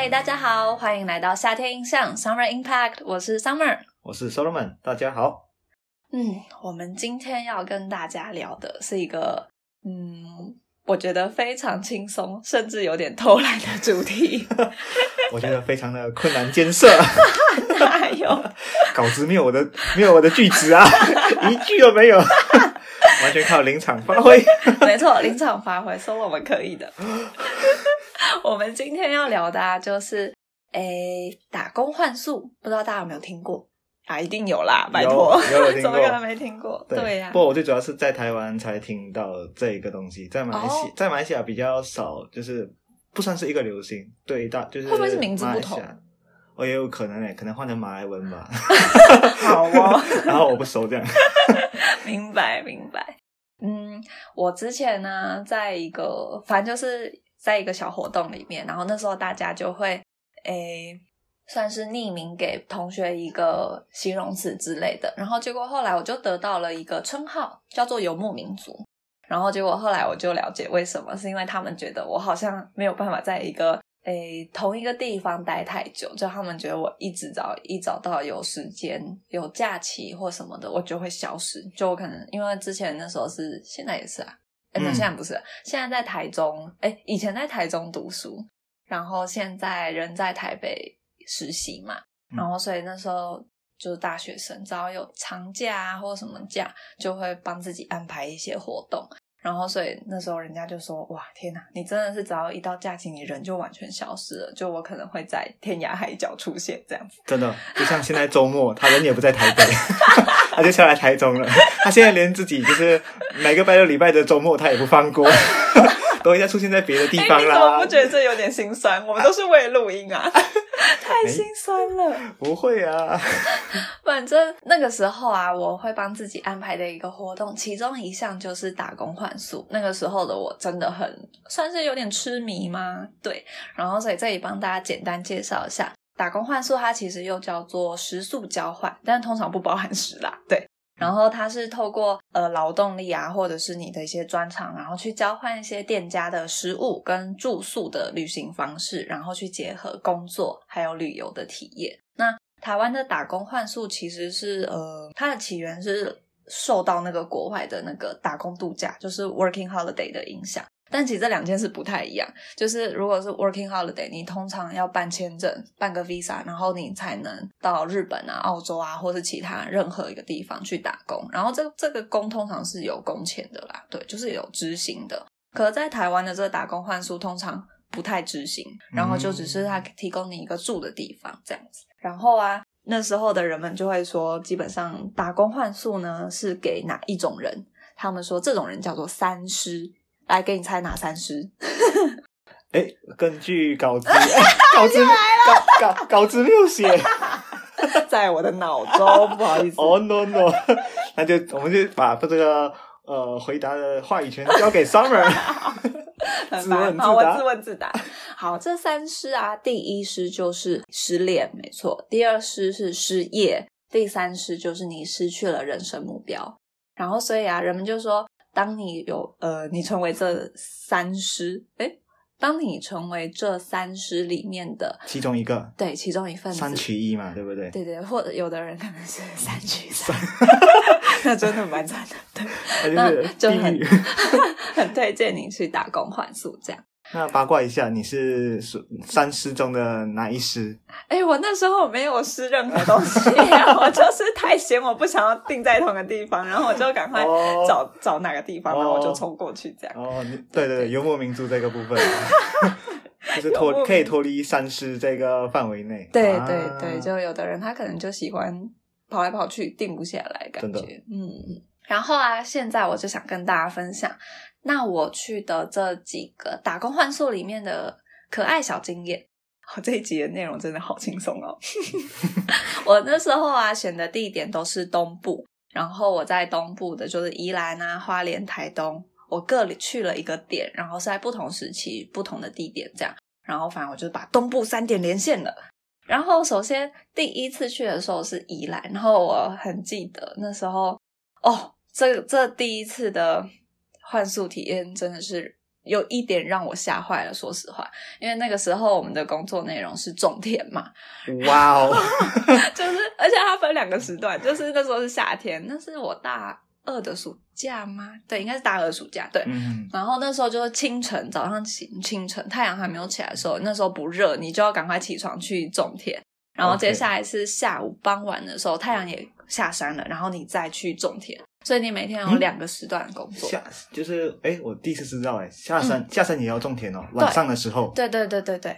嗨，大家好，欢迎来到夏天印象 Summer Impact，我是 Summer，我是 Solomon，大家好。嗯，我们今天要跟大家聊的是一个，嗯，我觉得非常轻松，甚至有点偷懒的主题。我觉得非常的困难艰涩，哪有？稿子没有我的，没有我的句子啊，一句都没有，完全靠临场发挥。没错，临场发挥，说我们可以的。我们今天要聊的啊，就是诶，打工换宿，不知道大家有没有听过啊？一定有啦，拜托，怎么可能没听过？对呀、不过我最主要是在台湾才听到这个东西，在马来西哦在马来西亚比较少，就是不算是一个流行。对，大就是会不会是名字不同马来西亚？我也有可能诶，可能换成马来文吧。好哦，然后我不熟这样。明白明白。嗯，我之前呢，在一个反正就是在一个小活动里面，然后那时候大家就会诶。算是匿名给同学一个形容词之类的，然后结果后来我就得到了一个称号，叫做游牧民族。然后结果后来我就了解为什么，是因为他们觉得我好像没有办法在一个诶同一个地方待太久，就他们觉得我一直找一找到有时间、有假期或什么的，我就会消失。就我可能因为之前那时候是，现在也是啊，现在不是，现在在台中，哎，以前在台中读书，然后现在人在台北实习嘛，嗯然后所以那时候就是大学生，只要有长假啊或什么假，就会帮自己安排一些活动。然后，所以那时候人家就说：“哇，天哪，你真的是只要一到假期，你人就完全消失了。就我可能会在天涯海角出现这样子。真的，就像现在周末，他人也不在台北，他就下来台中了。他现在连自己就是每个拜六礼拜的周末，他也不放过，都应该出现在别的地哎，方你怎么不。觉得这有点心酸？我们都是为了录音啊，太心酸了。不会啊，反正那个时候啊，我会帮自己安排的一个活动，其中一项就是打工换宿。那个时候的我真的很算是有点痴迷吗？对，然后所以这里帮大家简单介绍一下，打工换宿它其实又叫做食宿交换，但通常不包含食啦。对。然后它是透过呃劳动力啊，或者是你的一些专长，然后去交换一些店家的食物跟住宿的旅行方式，然后去结合工作还有旅游的体验。那台湾的打工换宿其实是呃，它的起源是受到那个国外的那个打工度假，就是 working holiday 的影响。但其实这两件事不太一样，就是如果是 working holiday，你通常要办签证、办个 visa，然后你才能到日本啊、澳洲啊，或是其他任何一个地方去打工。然后这这个工通常是有工钱的啦，对，就是有执行的。可在台湾的这个打工换宿通常不太执行，然后就只是他提供你一个住的地方这样子。然后啊，那时候的人们就会说，基本上打工换宿呢是给哪一种人？他们说这种人叫做三师。来，给你猜哪三诗？哎，根据稿子，哎 稿子稿稿稿子没有写。在我的脑中，不好意思。哦、no no，那就我们就把这个呃回答的话语权交给 Summer。自问烦好，我自答自问自答。好，这三诗啊，第一诗就是失恋，没错；第二诗是失业，第三诗就是你失去了人生目标。然后，所以啊，人们就说，当你有呃，你成为这三师，诶，当你成为这三师里面的其中一个对其中一份子，三取一嘛，对不对？对对，或者有的人可能是三取三，那真的蛮惨的。对，那就是那就很。很推荐你去打工换宿这样。那八卦一下，你是属三师中的哪一师？哎，我那时候没有失任何东西、啊，我就是太闲，我不想要定在同个地方，然后我就赶快哦找、找哪个地方，然后我就哦冲过去这样。哦，对对对，游牧民族这个部分，就是脱可以脱离三师这个范围内。对啊对对，就有的人他可能就喜欢跑来跑去，定不下来，感觉嗯嗯。然后啊，现在我就想跟大家分享，那我去的这几个打工换宿里面的可爱小经验。我这一集的内容真的好轻松哦！我那时候啊选的地点都是东部，然后我在东部的就是宜兰啊、花莲、台东，我各里去了一个点，然后是在不同时期、不同的地点这样。然后反正我就把东部三点连线了。然后首先第一次去的时候是宜兰，然后我很记得那时候哦，这这第一次的换宿体验真的是有一点让我吓坏了。说实话，因为那个时候我们的工作内容是种田嘛，哇哦，就是而且它分两个时段，就是那时候是夏天，那是我大二的暑假吗？对，应该是大二暑假。对，嗯，然后那时候就是清晨，早上起清晨，太阳还没有起来的时候，那时候不热，你就要赶快起床去种田。然后接下来是下午傍晚的时候，太阳也下山了，然后你再去种田。所以你每天有嗯？两个时段工作。下就是哎，我第一次知道哎，下山嗯。下山也要种田哦，晚上的时候，对对对对对，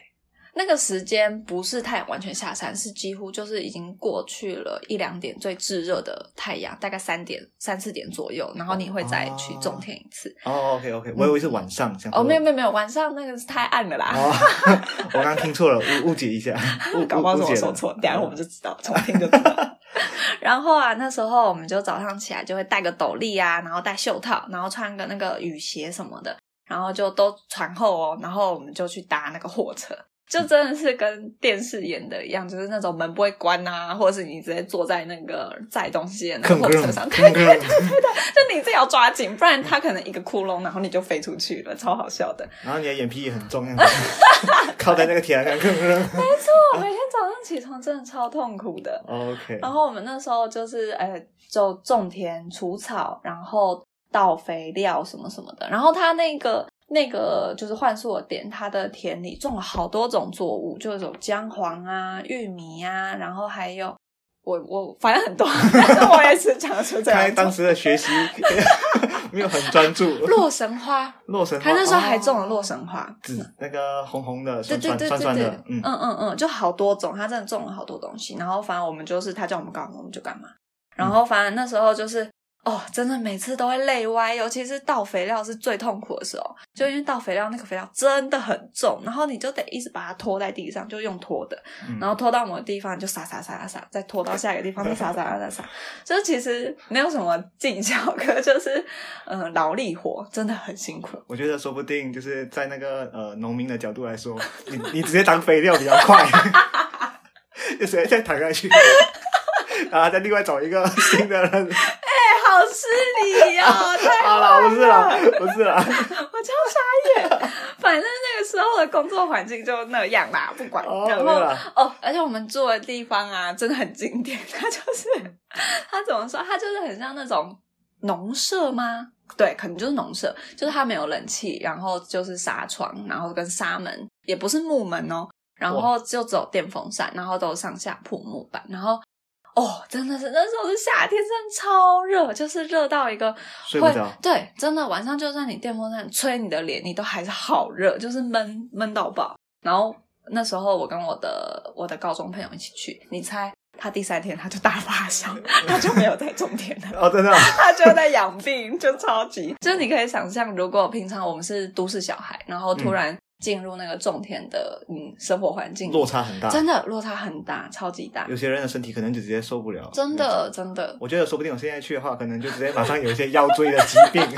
那个时间不是太阳完全下山，是几乎就是已经过去了一两点最炙热的太阳，大概三点三四点左右，然后你会再去种田一次。哦，OK OK，我以为是晚上，想说哦，没有没有没有，晚上那个是太暗了啦。哦，我刚刚听错了，误误解一下，误 搞不好是我说错，等下我们就知道，重听就知道。然后啊，那时候我们就早上起来就会戴个斗笠啊，然后戴袖套，然后穿个那个雨鞋什么的，然后就都穿厚哦，然后我们就去搭那个货车。就真的是跟电视演的一样，就是那种门不会关啊，或者是你直接坐在那个载东西的那个吭吭货车上，对吭吭，就你自己要抓紧，不然它可能一个窟窿，然后你就飞出去了，超好笑的。然后你的眼皮也很重，这样子靠在那个铁栏杆，吭吭。我每天早上起床真的超痛苦的。OK，然后我们那时候就是呃，就种田、除草，然后倒肥料什么什么的。然后它那个那个就是幻树的店，他的田里种了好多种作物，就是有姜黄啊、玉米啊，然后还有我我反正很多，但是我也是讲得出这看来两种。当时的学习 没有很专注。洛神花，洛神花，他那时候还种了洛哦神花，紫那个红红的，对酸对对对对酸酸酸的，，嗯嗯，嗯嗯，就好多种，他真的种了好多东西。然后反正我们就是他叫我们干嘛我们就干嘛。然后反正那时候就是哦，真的每次都会累歪，尤其是倒肥料是最痛苦的时候，就因为倒肥料那个肥料真的很重，然后你就得一直把它拖在地上，就用拖的，嗯。然后拖到某个地方你就撒撒撒撒撒，再拖到下一个地方再撒撒撒撒。撒，就是其实没有什么技巧，可就是嗯、呃劳力活，真的很辛苦。我觉得说不定就是在那个呃农民的角度来说，你你直接当肥料比较快，就直接再躺下去，然后再另外找一个新的人。好失礼哦，太好了，不是啦，不是啦，我超傻眼。反正那个时候的工作环境就那样啦，不管。哦然后哦，而且我们住的地方啊，真的很经典。它就是 它怎么说？它就是很像那种农舍吗？对，可能就是农舍，就是它没有冷气，然后就是纱窗，然后跟纱门，也不是木门哦，然后就只有电风扇，然后都上下铺木板，然后。哦，真的是那时候是夏天，真的超热，就是热到一个会睡不着对，真的晚上就算你电风扇吹你的脸，你都还是好热，就是闷闷到爆。然后那时候我跟我的我的高中朋友一起去，你猜他第三天他就大发烧，他就没有在种田了。哦，真的啊，他就在养病，就超级，就是你可以想象，如果平常我们是都市小孩，然后突然进入那个种田的嗯生活环境，落差很大。真的落差很大，超级大有，些人的身体可能就直接受不了。真的真的。我觉得说不定我现在去的话，可能就直接马上有一些腰椎的疾病。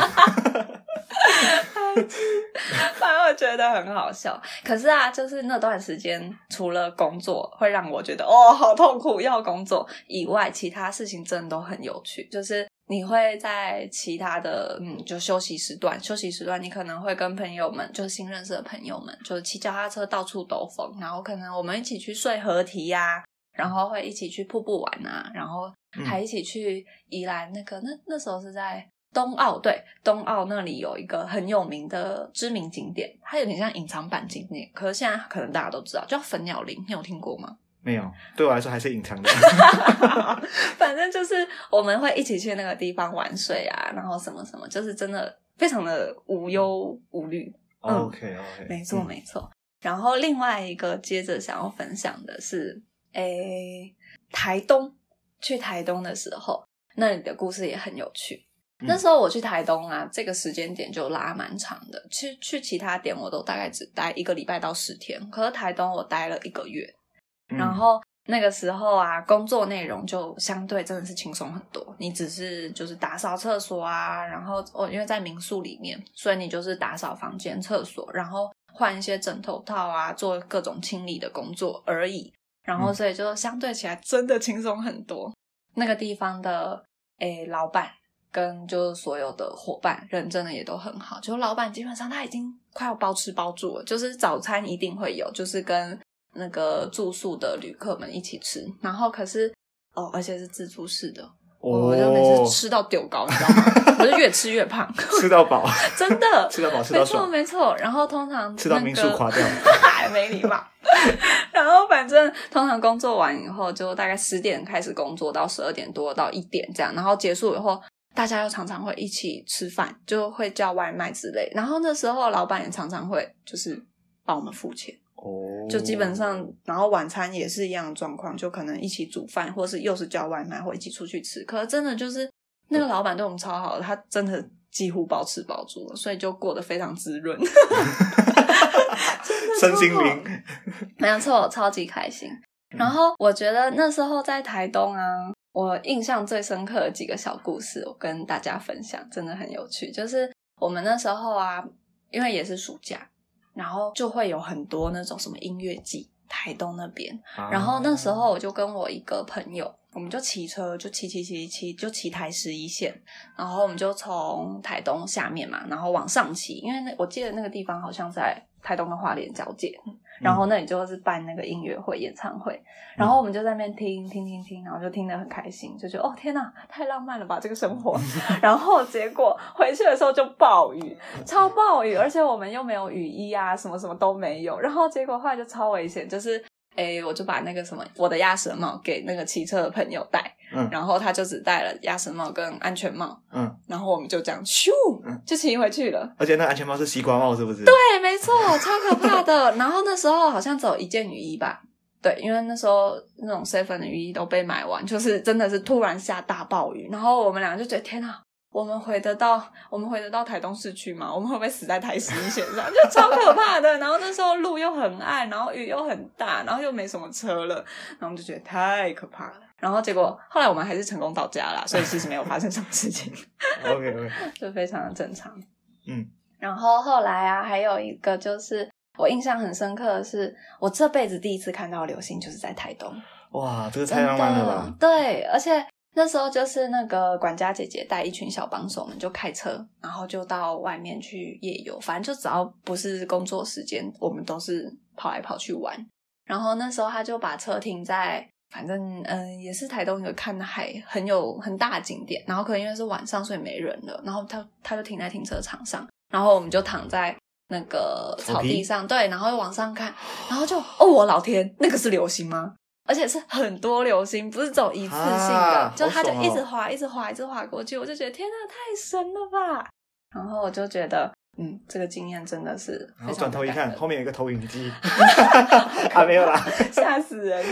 反正我觉得很好笑。可是啊，就是那段时间，除了工作会让我觉得哦好痛苦要工作以外，其他事情真的都很有趣。就是你会在其他的嗯，就休息时段，休息时段你可能会跟朋友们，就是新认识的朋友们，就是骑脚踏车到处兜风，然后可能我们一起去睡河堤呀、然后会一起去瀑布玩啊，然后还一起去宜兰那个那那时候是在东澳，对，东澳那里有一个很有名的知名景点，它有点像隐藏版景点，可是现在可能大家都知道，叫粉鸟林，你有听过吗？没有，对我来说还是隐藏的。反正就是我们会一起去那个地方玩水啊，然后什么什么，就是真的非常的无忧无虑。嗯 OK OK，没错，没错。然后另外一个接着想要分享的是，诶，台东去台东的时候，那里的故事也很有趣。嗯那时候我去台东啊，这个时间点就拉蛮长的。去去其他点我都大概只待一个礼拜到十天，可是台东我待了一个月。嗯然后那个时候啊，工作内容就相对真的是轻松很多。你只是就是打扫厕所啊，然后哦，因为在民宿里面，所以你就是打扫房间、厕所，然后换一些枕头套啊，做各种清理的工作而已。然后嗯所以就相对起来真的轻松很多。那个地方的诶老板跟就是所有的伙伴人真的也都很好，就老板基本上他已经快要包吃包住了，就是早餐一定会有，就是跟那个住宿的旅客们一起吃，然后可是哦，而且是自助式的，我就每次吃到丢高，你知道吗？我就越吃越胖，吃到饱，真的 吃到饱，吃没错没错。然后通常 吃到民宿那个垮掉。还没礼貌。然后反正通常工作完以后，就大概十点开始工作，到十二点多到一点这样，然后结束以后。大家又常常会一起吃饭，就会叫外卖之类。然后那时候老板也常常会就是帮我们付钱，哦，就基本上，然后晚餐也是一样的状况，就可能一起煮饭，或是又是叫外卖，或一起出去吃。可是真的就是那个老板对我们超好的，他真的几乎包吃包住了，所以就过得非常滋润。身心灵。没有错，超级开心。然后我觉得那时候在台东啊，我印象最深刻的几个小故事，我跟大家分享，真的很有趣。就是我们那时候啊，因为也是暑假，然后就会有很多那种什么音乐季，台东那边。然后那时候我就跟我一个朋友，我们就骑车，就骑骑骑骑，就骑台十一线，然后我们就从台东下面嘛，然后往上骑，因为那我记得那个地方好像在台东跟花莲交界，然后那里就是办那个音乐会、演唱会，然后我们就在那边听听听听，然后就听得很开心，就觉得哦天哪，太浪漫了吧这个生活。然后结果回去的时候就暴雨，超暴雨，而且我们又没有雨衣啊，什么什么都没有。然后结果后来就超危险，就是诶，我就把那个什么我的鸭舌帽给那个骑车的朋友戴，嗯然后他就只戴了鸭舌帽跟安全帽，嗯，然后我们就这样咻嗯就骑回去了。而且那安全帽是西瓜帽，是不是？对，没错，超可怕的。然后那时候好像只有一件雨衣吧，对，因为那时候那种 seven 的雨衣都被买完，就是真的是突然下大暴雨，然后我们两个就觉得天哪。我们回得到，我们回得到台东市区吗？我们会不会死在台十一线上？就超可怕的。然后那时候路又很暗，然后雨又很大，然后又没什么车了，然后我们就觉得太可怕了。然后结果后来我们还是成功到家了，所以其实没有发生什么事情。OK OK，就非常的正常。嗯，然后后来啊，还有一个就是我印象很深刻的是，我这辈子第一次看到流星，就是在台东，哇，这个太浪漫了吧！对，而且那时候就是那个管家姐姐带一群小帮手们就开车，然后就到外面去夜游，反正就只要不是工作时间，我们都是跑来跑去玩。然后那时候他就把车停在。反正嗯、呃也是台东一个看海很有很大的景点，然后可能因为是晚上，所以没人了，然后他他就停在停车场上，然后我们就躺在那个草地上，对，然后又往上看，然后就哦，我老天，那个是流星吗？而且是很多流星，不是只有一次性的，啊就它就一直滑，一直滑，一直滑过去，我就觉得天呐，太神了吧！然后我就觉得，嗯，这个经验真的是然后转头一看，后面有一个投影机，啊，没有啦，吓死人，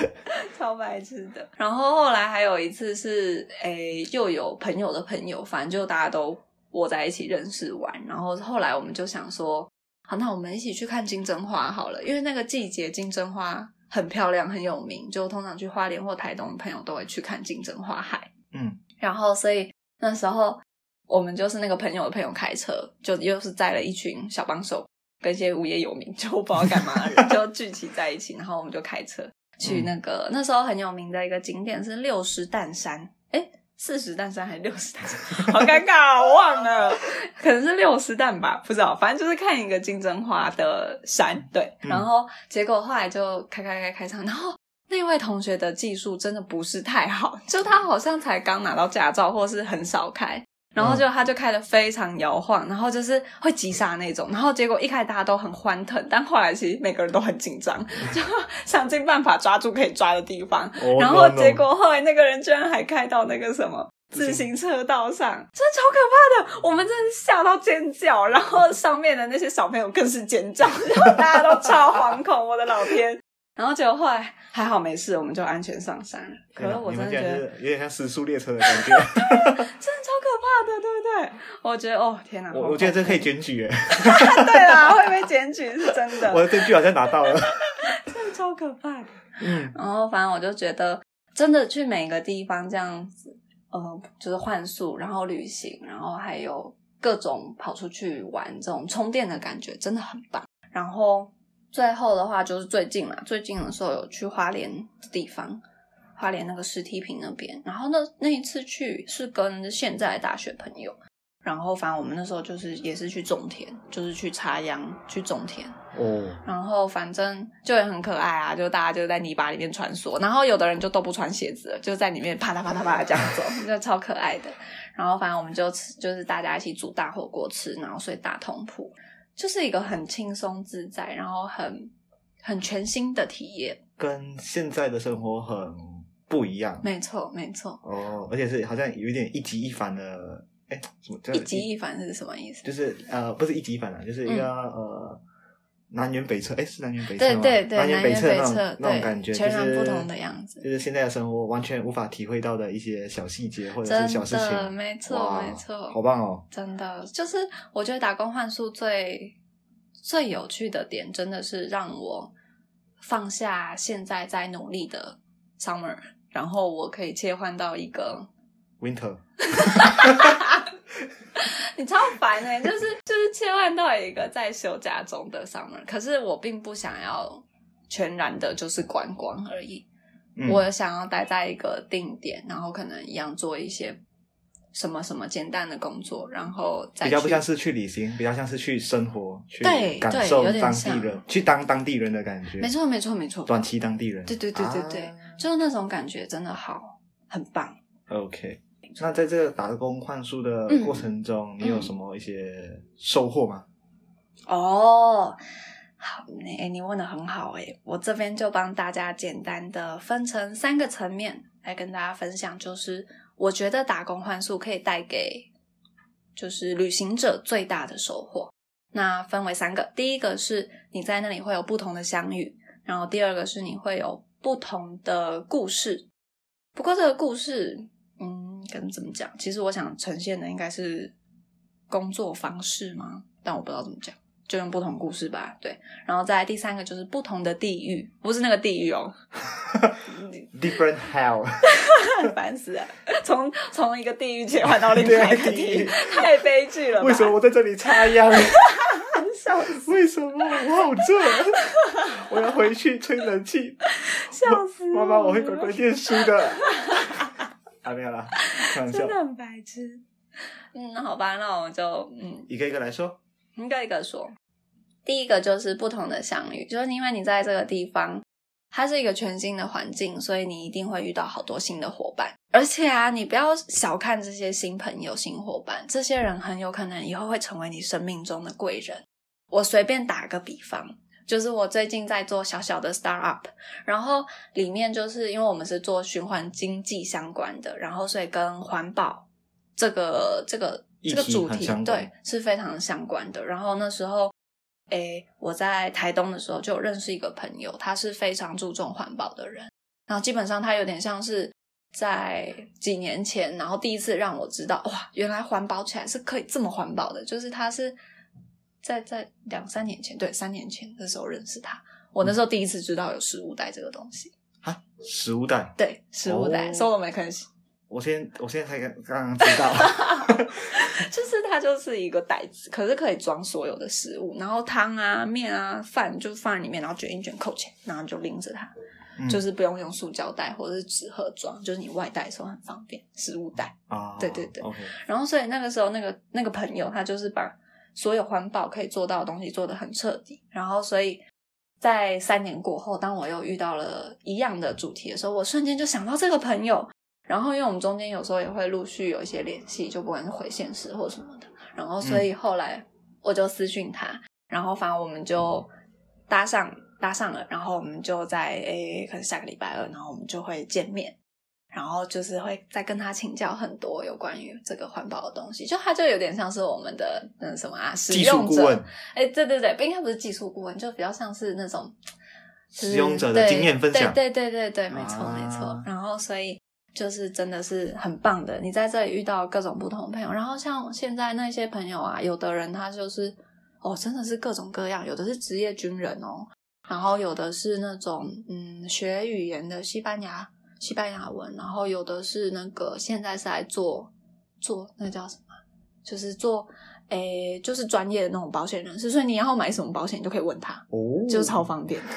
超白痴的。然后后来还有一次是，诶，又有朋友的朋友，反正就大家都窝在一起认识玩。然后后来我们就想说，好，那我们一起去看金针花好了，因为那个季节金针花很漂亮，很有名，就通常去花莲或台东的朋友都会去看金针花海。嗯，然后所以那时候我们就是那个朋友的朋友开车，就又是载了一群小帮手跟一些无业游民，就不知道干嘛的人，就聚集在一起，然后我们就开车去那个、那时候很有名的一个景点是六十担山，诶四十担山还是六十担山？好尴尬、哦，我忘了，可能是六十担吧，不知道，反正就是看一个金针花的山，对。嗯然后结果后来就开开开开上，然后那位同学的技术真的不是太好，就他好像才刚拿到驾照，或是很少开。然后就他就开的非常摇晃，然后就是会急刹那种，然后结果一开始大家都很欢腾，但后来其实每个人都很紧张，就想尽办法抓住可以抓的地方，哦然后结果后来那个人居然还开到那个什么自行车道上，真的超可怕的，我们真的是吓到尖叫，然后上面的那些小朋友更是尖叫，然后大家都超惶恐，我的老天！然后结果后来 还好没事，我们就安全上山了。可是我真的觉得有点像时速列车的感觉。真的超可怕的，对不对？我觉得哦，天哪！我我觉得这可以检举耶，对啦，会被检举是真的，我的证据好像拿到了。真的超可怕的。嗯，然后反正我就觉得，真的去每个地方这样子，呃，就是换宿，然后旅行，然后还有各种跑出去玩这种充电的感觉，真的很棒。然后最后的话就是最近嘛，最近的时候有去花莲的地方，花莲那个石梯坪那边。然后那那一次去是跟现在的大学朋友，然后反正我们那时候就是也是去种田，就是去插秧去种田。哦，然后反正就也很可爱啊，就大家就在泥巴里面穿梭，然后有的人就都不穿鞋子了，就在里面啪嗒啪嗒啪嗒这样走，就超可爱的。然后反正我们就吃，就是大家一起煮大火锅吃，然后睡大通铺，就是一个很轻松自在，然后很很全新的体验。跟现在的生活很不一样。没错，没错。哦，而且是好像有一点一极一反的，哎，什么叫一极一反是什么意思？就是呃，不是一极一反啊，就是一个、呃南辕北辙，哎，是南辕北辙吗？对对对，南辕北辙那种辙，那种感觉，全然不同的样子。就是现在的生活完全无法体会到的一些小细节或者是小事，情。没错，没错，好棒哦！真的，就是我觉得打工换宿最最有趣的点，真的是让我放下现在在努力的 summer，然后我可以切换到一个 Winter，你超烦哎、就是就是切换到一个在休假中的 summer，可是我并不想要全然的就是观光而已，嗯我想要待在一个定点，然后可能一样做一些什么什么简单的工作，然后再比较不像是去旅行，比较像是去生活，去对对感受当地人，去当当地人的感觉。没错，没错，没错。短期当地人。对对对对对，啊就是那种感觉真的好，很棒。OK，那在这个打工换宿的嗯过程中，你有什么一些收获吗？哦，好，你哎，你问的很好哎，我这边就帮大家简单的分成三个层面来跟大家分享，就是我觉得打工换宿可以带给就是旅行者最大的收获。那分为三个，第一个是你在那里会有不同的相遇，然后第二个是你会有不同的故事。不过这个故事，嗯，跟怎么讲？其实我想呈现的应该是工作方式吗？但我不知道怎么讲，就用不同故事吧。对，然后再来第三个就是不同的地域，不是那个地狱哦，Different hell，烦死了！从从一个地狱切换到另外一个地狱，对地狱太悲剧了吧？为什么我在这里插秧？笑死为什么我好热？我要回去吹冷气。笑死妈妈，我会乖乖念书的。啊，没有啦，开玩笑真，的很白痴。嗯，好吧，那我们就嗯一个一个来说。一个一个说。第一个就是不同的相遇，就是因为你在这个地方，它是一个全新的环境，所以你一定会遇到好多新的伙伴。而且啊，你不要小看这些新朋友、新伙伴，这些人很有可能以后会成为你生命中的贵人。我随便打个比方，就是我最近在做小小的 startup，然后里面就是因为我们是做循环经济相关的，然后所以跟环保这个这个这个主题对是非常相关的。然后那时候，诶，我在台东的时候就有认识一个朋友，他是非常注重环保的人，然后基本上他有点像是。在几年前，然后第一次让我知道，哇，原来环保起来是可以这么环保的。就是他是在在两三年前，对，三年前的时候认识他。我那时候第一次知道有食物袋这个东西，啊，食物袋，对，食物袋，哦收了没关系，我现我现在才刚刚刚知道。就是它就是一个袋子，可是可以装所有的食物，然后汤啊、面啊、饭就放在里面，然后卷一卷扣钱，然后就拎着它，嗯就是不用用塑胶袋或者是纸盒装，就是你外带的时候很方便，食物袋。啊，对对对然后所以那个时候，那个那个朋友他就是把所有环保可以做到的东西做得很彻底。然后所以在三年过后，当我又遇到了一样的主题的时候，我瞬间就想到这个朋友。然后因为我们中间有时候也会陆续有一些联系，就不管是回现实或什么的。然后所以后来我就私讯他，然后反正我们就搭上搭上了，然后我们就在诶可能下个礼拜二，然后我们就会见面。然后就是会再跟他请教很多有关于这个环保的东西，就他就有点像是我们的那什么啊，使技术用者顾问，哎，对对对，不应该不是技术顾问，就比较像是那种就是使用者的对经验分享对对对对对，没错、啊没错。然后所以就是真的是很棒的，你在这里遇到各种不同的朋友，然后像现在那些朋友啊，有的人他就是哦，真的是各种各样，有的是职业军人哦，然后有的是那种嗯学语言的西班牙西班牙文，然后有的是那个现在是来做做那个叫什么，就是做诶就是专业的那种保险人士，所以你以后买什么保险，你就可以问他，哦，就超方便的。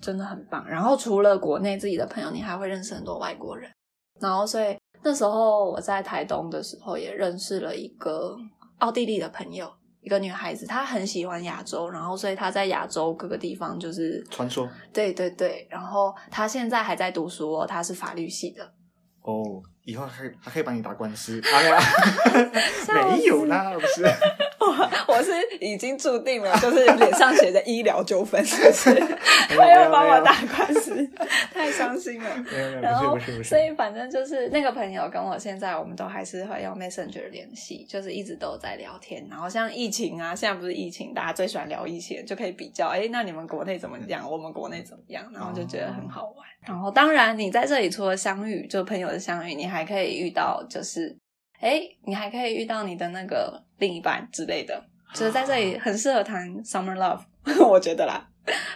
真的很棒。然后除了国内自己的朋友，你还会认识很多外国人。然后所以那时候我在台东的时候，也认识了一个奥地利的朋友，一个女孩子，她很喜欢亚洲，然后所以她在亚洲各个地方就是传说对对对，然后她现在还在读书哦，她是法律系的。哦，以后还可以还可以帮你打官司。哎呀，没有啦，不是。我 我是已经注定了，就是脸上写着医疗纠纷，是不是？没有还要帮我打官司，太伤心了。没有没有，然后所。以反正就是那个朋友跟我现在我们都还是会用 Messenger 联系，就是一直都在聊天。然后像疫情啊，现在不是疫情，大家最喜欢聊疫情，就可以比较，哎，那你们国内怎么样？我们国内怎么样？然后就觉得很好玩。然后当然，你在这里除了相遇，就朋友的相遇，你还可以遇到，就是哎，你还可以遇到你的那个另一半之类的，就是在这里很适合谈 summer love，我觉得啦。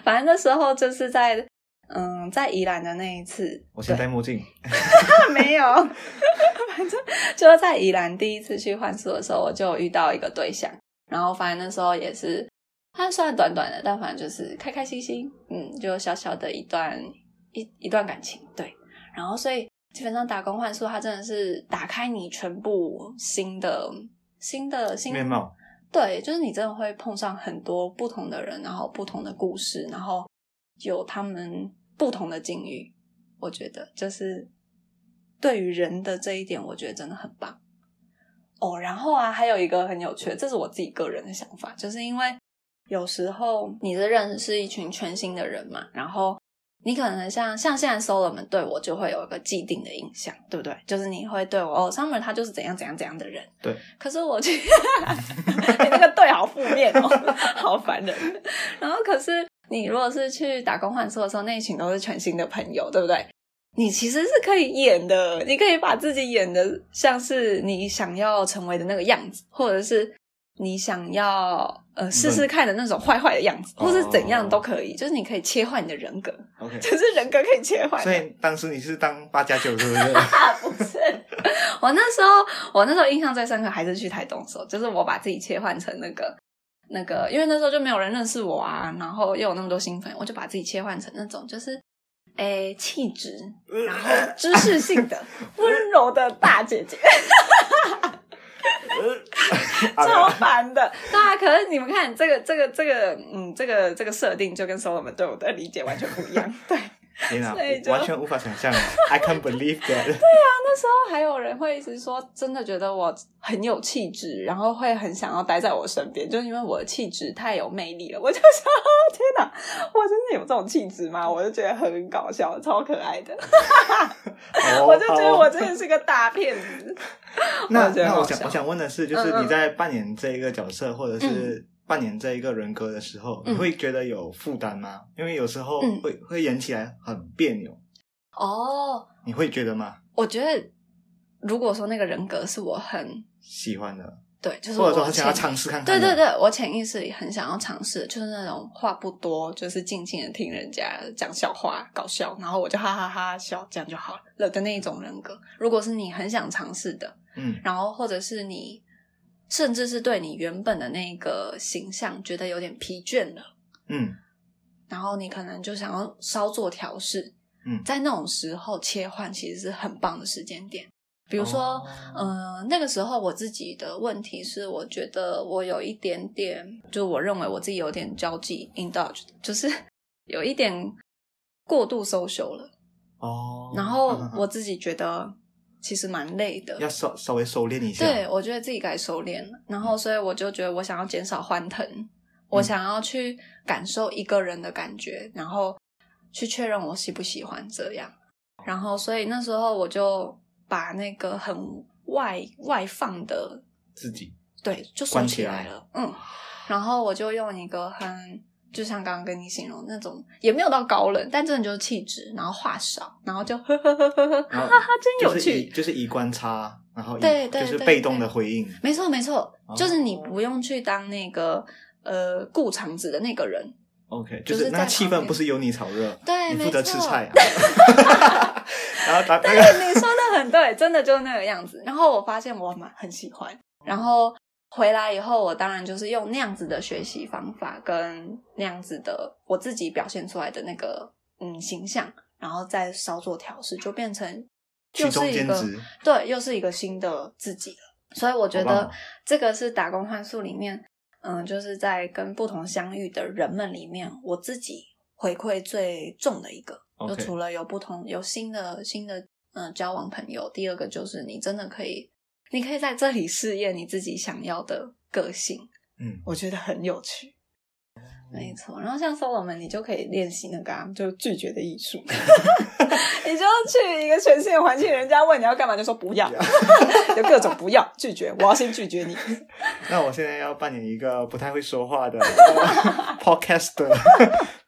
反正那时候就是在嗯，在宜兰的那一次，我先戴墨镜，没有，反正就是在宜兰第一次去换宿的时候，我就遇到一个对象，然后反正那时候也是，他虽然短短的，但反正就是开开心心，嗯，就小小的一段一一段感情，对，然后所以基本上打工换宿，它真的是打开你全部新的新的新面貌。对，就是你真的会碰上很多不同的人，然后不同的故事，然后有他们不同的境遇。我觉得就是对于人的这一点，我觉得真的很棒。哦，然后啊，还有一个很有趣的，这是我自己个人的想法，就是因为有时候你是认识一群全新的人嘛，然后你可能像像现在 Solomon 对我就会有一个既定的印象，对不对？就是你会对我哦，Summer 他就是怎样怎样怎样的人，对。可是我去，你那个对好负面哦，好烦人。然后可是你如果是去打工换宿的时候，那一群都是全新的朋友，对不对？你其实是可以演的，你可以把自己演的像是你想要成为的那个样子，或者是你想要呃试试看的那种坏坏的样子，哦或是怎样都可以。就是你可以切换你的人格，OK，就是人格可以切换。所以当时你是当八加九是不是？啊，不是，我那时候我那时候印象最深刻还是去台东的时候，就是我把自己切换成那个那个，因为那时候就没有人认识我啊，然后又有那么多新朋友，我就把自己切换成那种就是。诶，气质，然后知识性的、温柔的大姐姐，超烦的。对啊，可是你们看这个、这个、这个，嗯，这个、这个设定就跟 Solomon 对我的理解完全不一样。对，天哪 完全无法想象，I can't believe that。那时候还有人会一直说，真的觉得我很有气质，然后会很想要待在我身边，就是因为我的气质太有魅力了。我就想，天哪，我真的有这种气质吗？我就觉得很搞笑，超可爱的。哦我就觉得我真的是个大骗子。那那我想我想问的是，就是你在扮演这一个角色，或者是扮演这一个人格的时候，嗯你会觉得有负担吗？因为有时候嗯会会演起来很别扭，哦，你会觉得吗？我觉得如果说那个人格是我很喜欢的，对，就是或者说我很想要潜尝试看看的，对对对，我潜意识里很想要尝试，就是那种话不多，就是静静的听人家讲笑话搞笑，然后我就哈哈哈笑，这样就好了的那一种人格。如果是你很想尝试的，嗯然后或者是你甚至是对你原本的那个形象觉得有点疲倦了，嗯。然后你可能就想要稍作调试，嗯。在那种时候切换其实是很棒的时间点。比如说，哦。嗯、那个时候我自己的问题是，我觉得我有一点点，就我认为我自己有点交际 indulge，就是有一点过度 social 了。哦，然后我自己觉得其实蛮累的，要稍稍微收敛一下，对，我觉得自己该收敛了。然后，所以我就觉得我想要减少欢腾，我想要去感受一个人的感觉，然后去确认我喜不喜欢这样。然后，所以那时候我就把那个很外外放的，自己对，就收关起来了。嗯，然后我就用一个很，就像刚刚跟你形容那种，也没有到高冷，但真的就是气质，然后话少，然后就呵呵呵呵呵，然后哈哈，真有趣。就是以观察，然后以对对对就是被动的回应，没错，没错，哦就是你不用去当那个呃顾场子的那个人，OK，就是那气氛不是由你炒热，对你负责吃菜啊，然后打那对，个你说的很对，真的就是那个样子。然后我发现我蛮很喜欢，然后回来以后，我当然就是用那样子的学习方法跟那样子的我自己表现出来的那个嗯形象，然后再稍作调试，就变成取中又是一个对，又是一个新的自己了。所以我觉得这个是打工换宿里面，嗯，就是在跟不同相遇的人们里面，我自己回馈最重的一个。就除了有不同有新的新的嗯、呃交往朋友，第二个就是你真的可以，你可以在这里试验你自己想要的个性，嗯，我觉得很有趣。没错，然后像 solo 们，你就可以练习那个、啊、就拒绝的艺术。你就去一个全新的环境，人家问你要干嘛，就说不要，就各种不要拒绝。我要先拒绝你。那我现在要扮演一个不太会说话的呃 podcaster，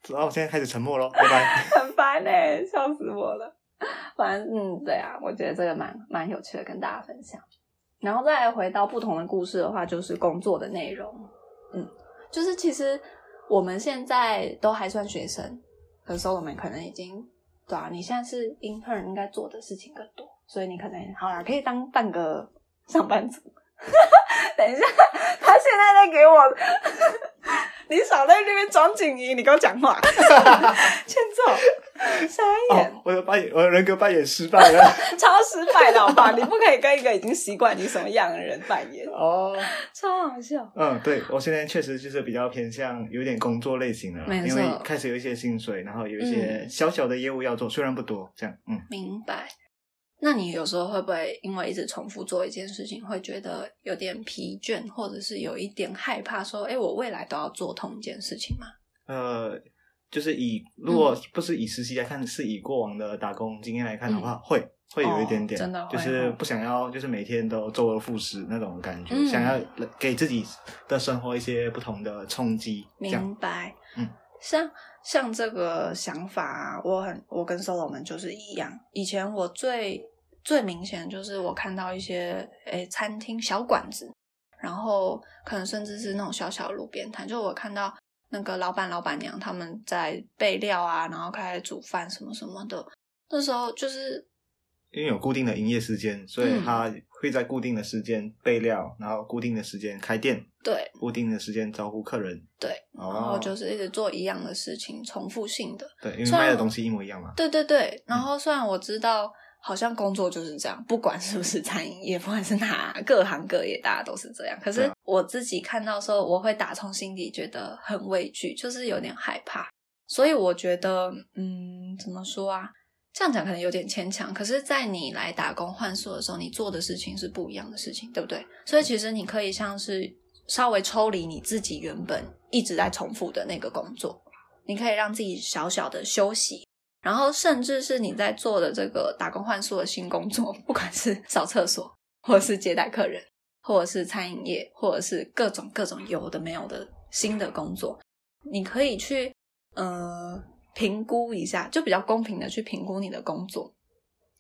然后我现在开始沉默喽，拜拜。很烦呢、笑死我了。反正嗯，对啊，我觉得这个蛮蛮有趣的，跟大家分享。然后再回到不同的故事的话，就是工作的内容。嗯，就是其实我们现在都还算学生，可是我们可能已经对啊，你现在是 intern，应该做的事情更多，所以你可能好啦，可以当半个上班族。等一下，他现在在给我，你少在那边装静音，你跟我讲话，欠揍，傻眼。哦，我的扮演，我的人格扮演失败了。超失败的好吧？你不可以跟一个已经习惯你什么样的人扮演，哦，超好笑。嗯，对我现在确实就是比较偏向有点工作类型的因为开始有一些薪水，然后有一些嗯小小的业务要做，虽然不多，这样，嗯，明白。那你有时候会不会因为一直重复做一件事情，会觉得有点疲倦，或者是有一点害怕，说，哎，我未来都要做同一件事情吗？呃，就是以如果不是以实习来看，是以过往的打工经验来看的话，会会有一点点，哦真的会就是哦不想要，就是每天都周而复始那种感觉，嗯想要给自己的生活一些不同的冲击，明白。嗯，像像这个想法啊，我很我跟 solo 们就是一样。以前我最最明显就是我看到一些诶餐厅小馆子，然后可能甚至是那种小小的路边摊，就我看到那个老板老板娘他们在备料啊，然后开始煮饭什么什么的。那时候就是因为有固定的营业时间，所以嗯他会在固定的时间备料，然后固定的时间开店，对固定的时间招呼客人。对，哦然后就是一直做一样的事情，重复性的。对，因为卖的东西一模一样嘛。对对对，然后虽然我知道，好像工作就是这样，不管是不是餐饮业，不管是哪各行各业，大家都是这样。可是我自己看到的时候，我会打从心底觉得很畏惧，就是有点害怕。所以我觉得，嗯，怎么说啊？这样讲可能有点牵强，可是，在你来打工换宿的时候，你做的事情是不一样的事情，对不对？所以其实你可以像是稍微抽离你自己原本一直在重复的那个工作，你可以让自己小小的休息，然后甚至是你在做的这个打工换宿的新工作，不管是扫厕所，或者是接待客人，或者是餐饮业，或者是各种各种有的没有的新的工作，你可以去呃评估一下，就比较公平的去评估你的工作。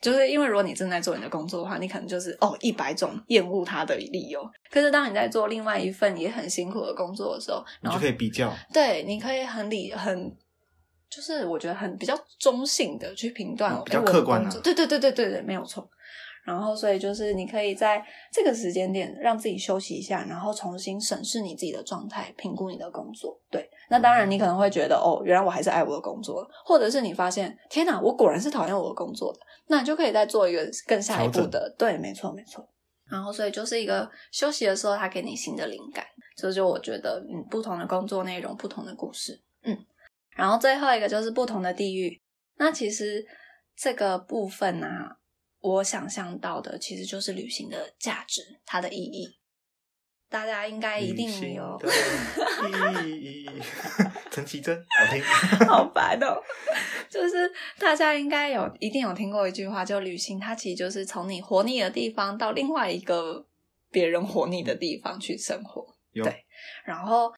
就是因为如果你正在做你的工作的话，你可能就是哦一百种厌恶它的理由。可是当你在做另外一份也很辛苦的工作的时候，你就然后可以比较，对，你可以很理很，就是我觉得很比较中性的去评断，嗯比较客观啊工作对对对对对对，没有错。然后，所以就是你可以在这个时间点让自己休息一下，然后重新审视你自己的状态，评估你的工作。对，那当然你可能会觉得哦，原来我还是爱我的工作，或者是你发现天哪，我果然是讨厌我的工作的，那你就可以再做一个更下一步的。对，没错没错。然后，所以就是一个休息的时候，它给你新的灵感。这就我觉得，嗯，不同的工作内容，不同的故事，嗯。然后最后一个就是不同的地域。那其实这个部分啊，我想象到的其实就是旅行的价值，它的意义。大家应该一定有，的意义。陈绮贞，好听。好烦哦。就是大家应该有一定有听过一句话，就旅行它其实就是从你活腻的地方到另外一个别人活腻的地方去生活。有对然后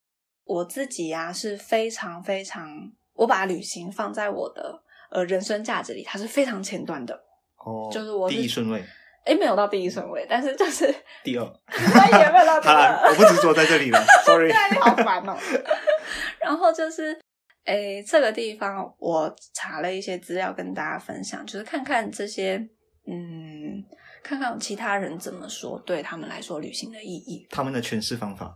我自己呀、是非常非常，我把旅行放在我的呃人生价值里，它是非常前端的。哦，就是我是第一顺位，诶，没有到第一顺位，但是就是 第二。那也没有到 第二，我。不执着在这里了，sorry。对，你好烦哦。然后就是，诶，这个地方我查了一些资料跟大家分享，就是看看这些，嗯，看看其他人怎么说，对他们来说旅行的意义。他们的诠释方法，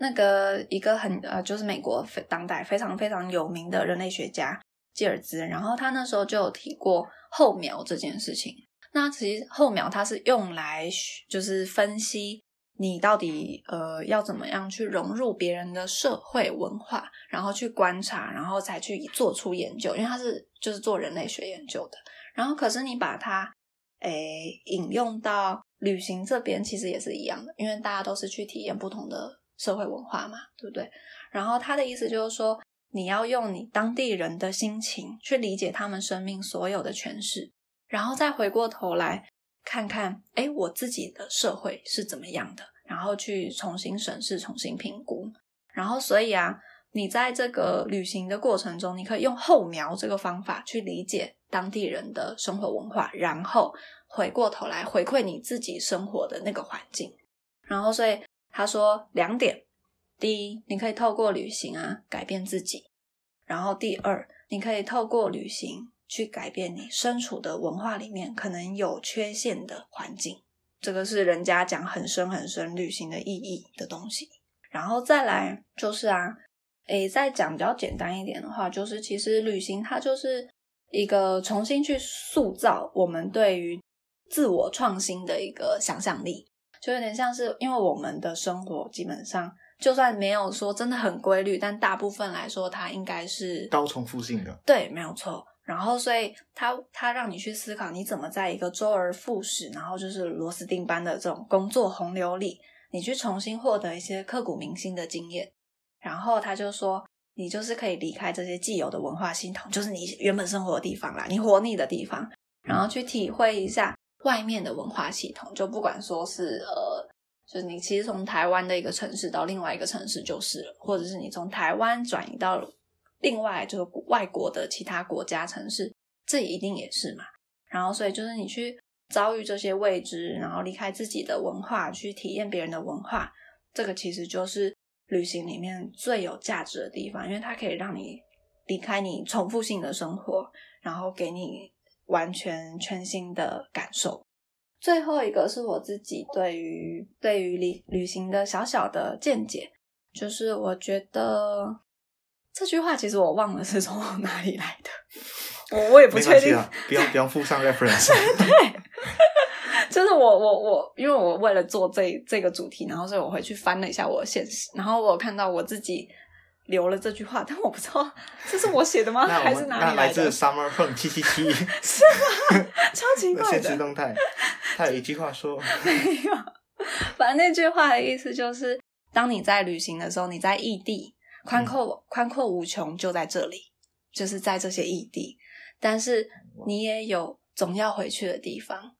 那个一个很呃，就是美国非当代非常非常有名的人类学家吉尔兹，然后他那时候就有提过后苗这件事情。那其实后苗它是用来就是分析你到底呃要怎么样去融入别人的社会文化，然后去观察，然后才去做出研究，因为它是就是做人类学研究的。然后可是你把它诶引用到旅行这边，其实也是一样的，因为大家都是去体验不同的社会文化嘛，对不对？然后他的意思就是说。你要用你当地人的心情去理解他们生命所有的诠释，然后再回过头来看看，哎，我自己的社会是怎么样的，然后去重新审视、重新评估。然后，所以啊，你在这个旅行的过程中，你可以用后描这个方法去理解当地人的生活文化，然后回过头来回馈你自己生活的那个环境。然后，所以他说两点。第一，你可以透过旅行啊改变自己；然后第二，你可以透过旅行去改变你身处的文化里面可能有缺陷的环境。这个是人家讲很深很深旅行的意义的东西。然后再来就是啊，诶，再讲比较简单一点的话，就是其实旅行它就是一个重新去塑造我们对于自我创新的一个想象力，就有点像是因为我们的生活基本上。就算没有说真的很规律，但大部分来说，它应该是高重复性的。对，没有错。然后，所以它它让你去思考，你怎么在一个周而复始，然后就是螺丝钉般的这种工作洪流里，你去重新获得一些刻骨铭心的经验。然后他就说，你就是可以离开这些既有的文化系统，就是你原本生活的地方啦，你活腻的地方，然后去体会一下外面的文化系统。就不管说是呃。就是你其实从台湾的一个城市到另外一个城市就是了，或者是你从台湾转移到另外就是外国的其他国家城市，这一定也是嘛。然后所以就是你去遭遇这些未知，然后离开自己的文化去体验别人的文化，这个其实就是旅行里面最有价值的地方，因为它可以让你离开你重复性的生活，然后给你完全全新的感受。最后一个是我自己对于对于旅旅行的小小的见解，就是我觉得这句话其实我忘了是从哪里来的，我我也不确定，不要不要附上 reference。对，就是我我我，因为我为了做这这个主题，然后所以我回去翻了一下我的现实，然后我看到我自己。留了这句话，但我不知道这是我写的吗？还是哪里来自 Summer Fun 七七七，是吗？超奇怪的。现实动态，他有一句话说，没有。反正那句话的意思就是，当你在旅行的时候，你在异地，宽阔宽阔无穷，就在这里，就是在这些异地。但是你也有总要回去的地方。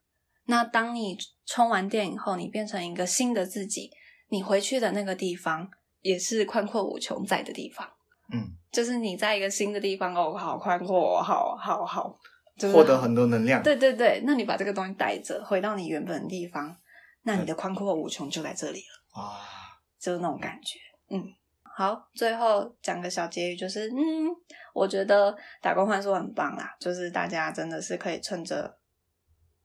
那当你充完电以后，你变成一个新的自己，你回去的那个地方。也是宽阔无穷在的地方，嗯，就是你在一个新的地方哦，好宽阔，好好好，获得很多能量。对对对，那你把这个东西带着回到你原本的地方，那你的宽阔无穷就在这里了。哇，就是那种感觉。嗯，好，最后讲个小结语，就是嗯，我觉得打工换宿很棒啦，就是大家真的是可以趁着，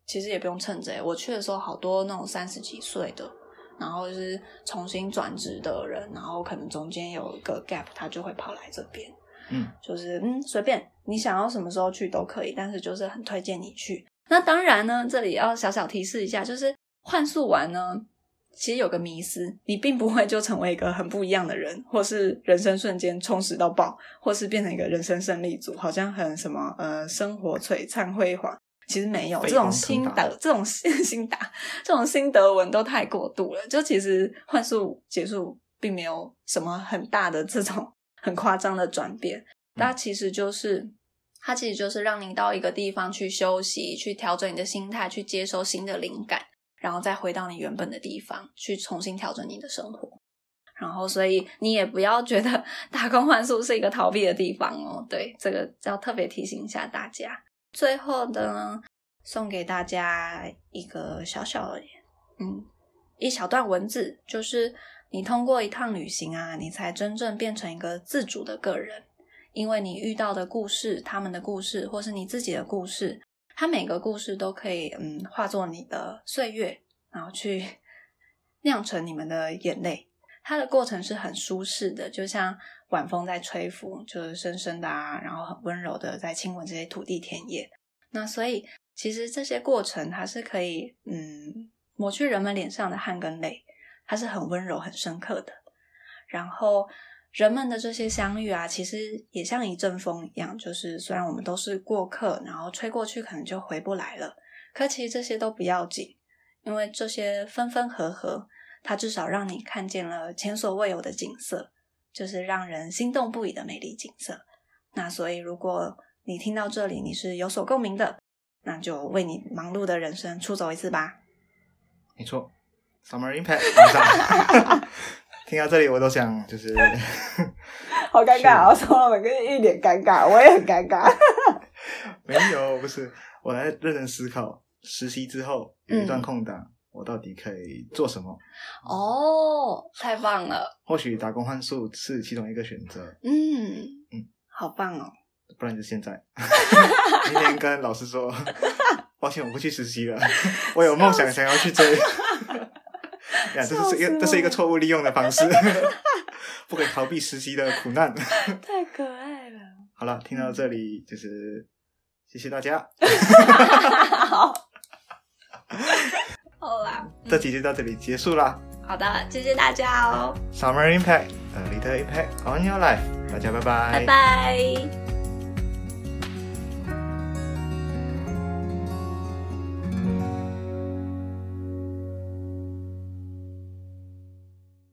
其实也不用趁着，我去的时候好多那种三十几岁的。然后是重新转职的人，然后可能中间有一个 gap，他就会跑来这边。嗯，就是嗯，随便你想要什么时候去都可以，但是就是很推荐你去。那当然呢，这里要小小提示一下，就是换宿完呢，其实有个迷思，你并不会就成为一个很不一样的人，或是人生瞬间充实到爆，或是变成一个人生胜利组，好像很什么呃，生活璀璨辉煌。其实没有这种心得，这 种心打，这种心得文都太过度了。就其实幻术结束，并没有什么很大的这种很夸张的转变。它其实就是，它其实就是让你到一个地方去休息，去调整你的心态，去接收新的灵感，然后再回到你原本的地方，去重新调整你的生活。然后，所以你也不要觉得 打工换宿是一个逃避的地方哦。对，这个要特别提醒一下大家。最后呢，送给大家一个小小的，嗯，一小段文字，就是你通过一趟旅行啊，你才真正变成一个自主的个人，因为你遇到的故事、他们的故事，或是你自己的故事，它每个故事都可以，嗯，化作你的岁月，然后去酿成你们的眼泪。它的过程是很舒适的，就像晚风在吹拂，就是深深的啊，然后很温柔的在亲吻这些土地田野。那所以其实这些过程它是可以嗯抹去人们脸上的汗跟泪，它是很温柔很深刻的。然后人们的这些相遇啊，其实也像一阵风一样，就是虽然我们都是过客，然后吹过去可能就回不来了，可其实这些都不要紧，因为这些分分合合。它至少让你看见了前所未有的景色，就是让人心动不已的美丽景色。那所以，如果你听到这里你是有所共鸣的，那就为你忙碌的人生出走一次吧。没错，Summer Impact。听到这里，我都想就是，好尴尬我！说了每个一脸尴尬，我也很尴尬。没有，不是，我在认真思考实习之后有一段空档。我到底可以做什么？哦，太棒了！或许打工换宿是其中一个选择。嗯嗯，好棒哦！不然就现在，明天跟老师说，抱歉，我不去实习了。我有梦想，想要去追。呀，这是一个这是一个错误利用的方式，不可以逃避实习的苦难。太可爱了！好了，听到这里就是谢谢大家。好。好啦，这期就到这里结束啦。好的，谢谢大家哦。Summer Impact，a little impact on your life。大家拜拜，拜拜。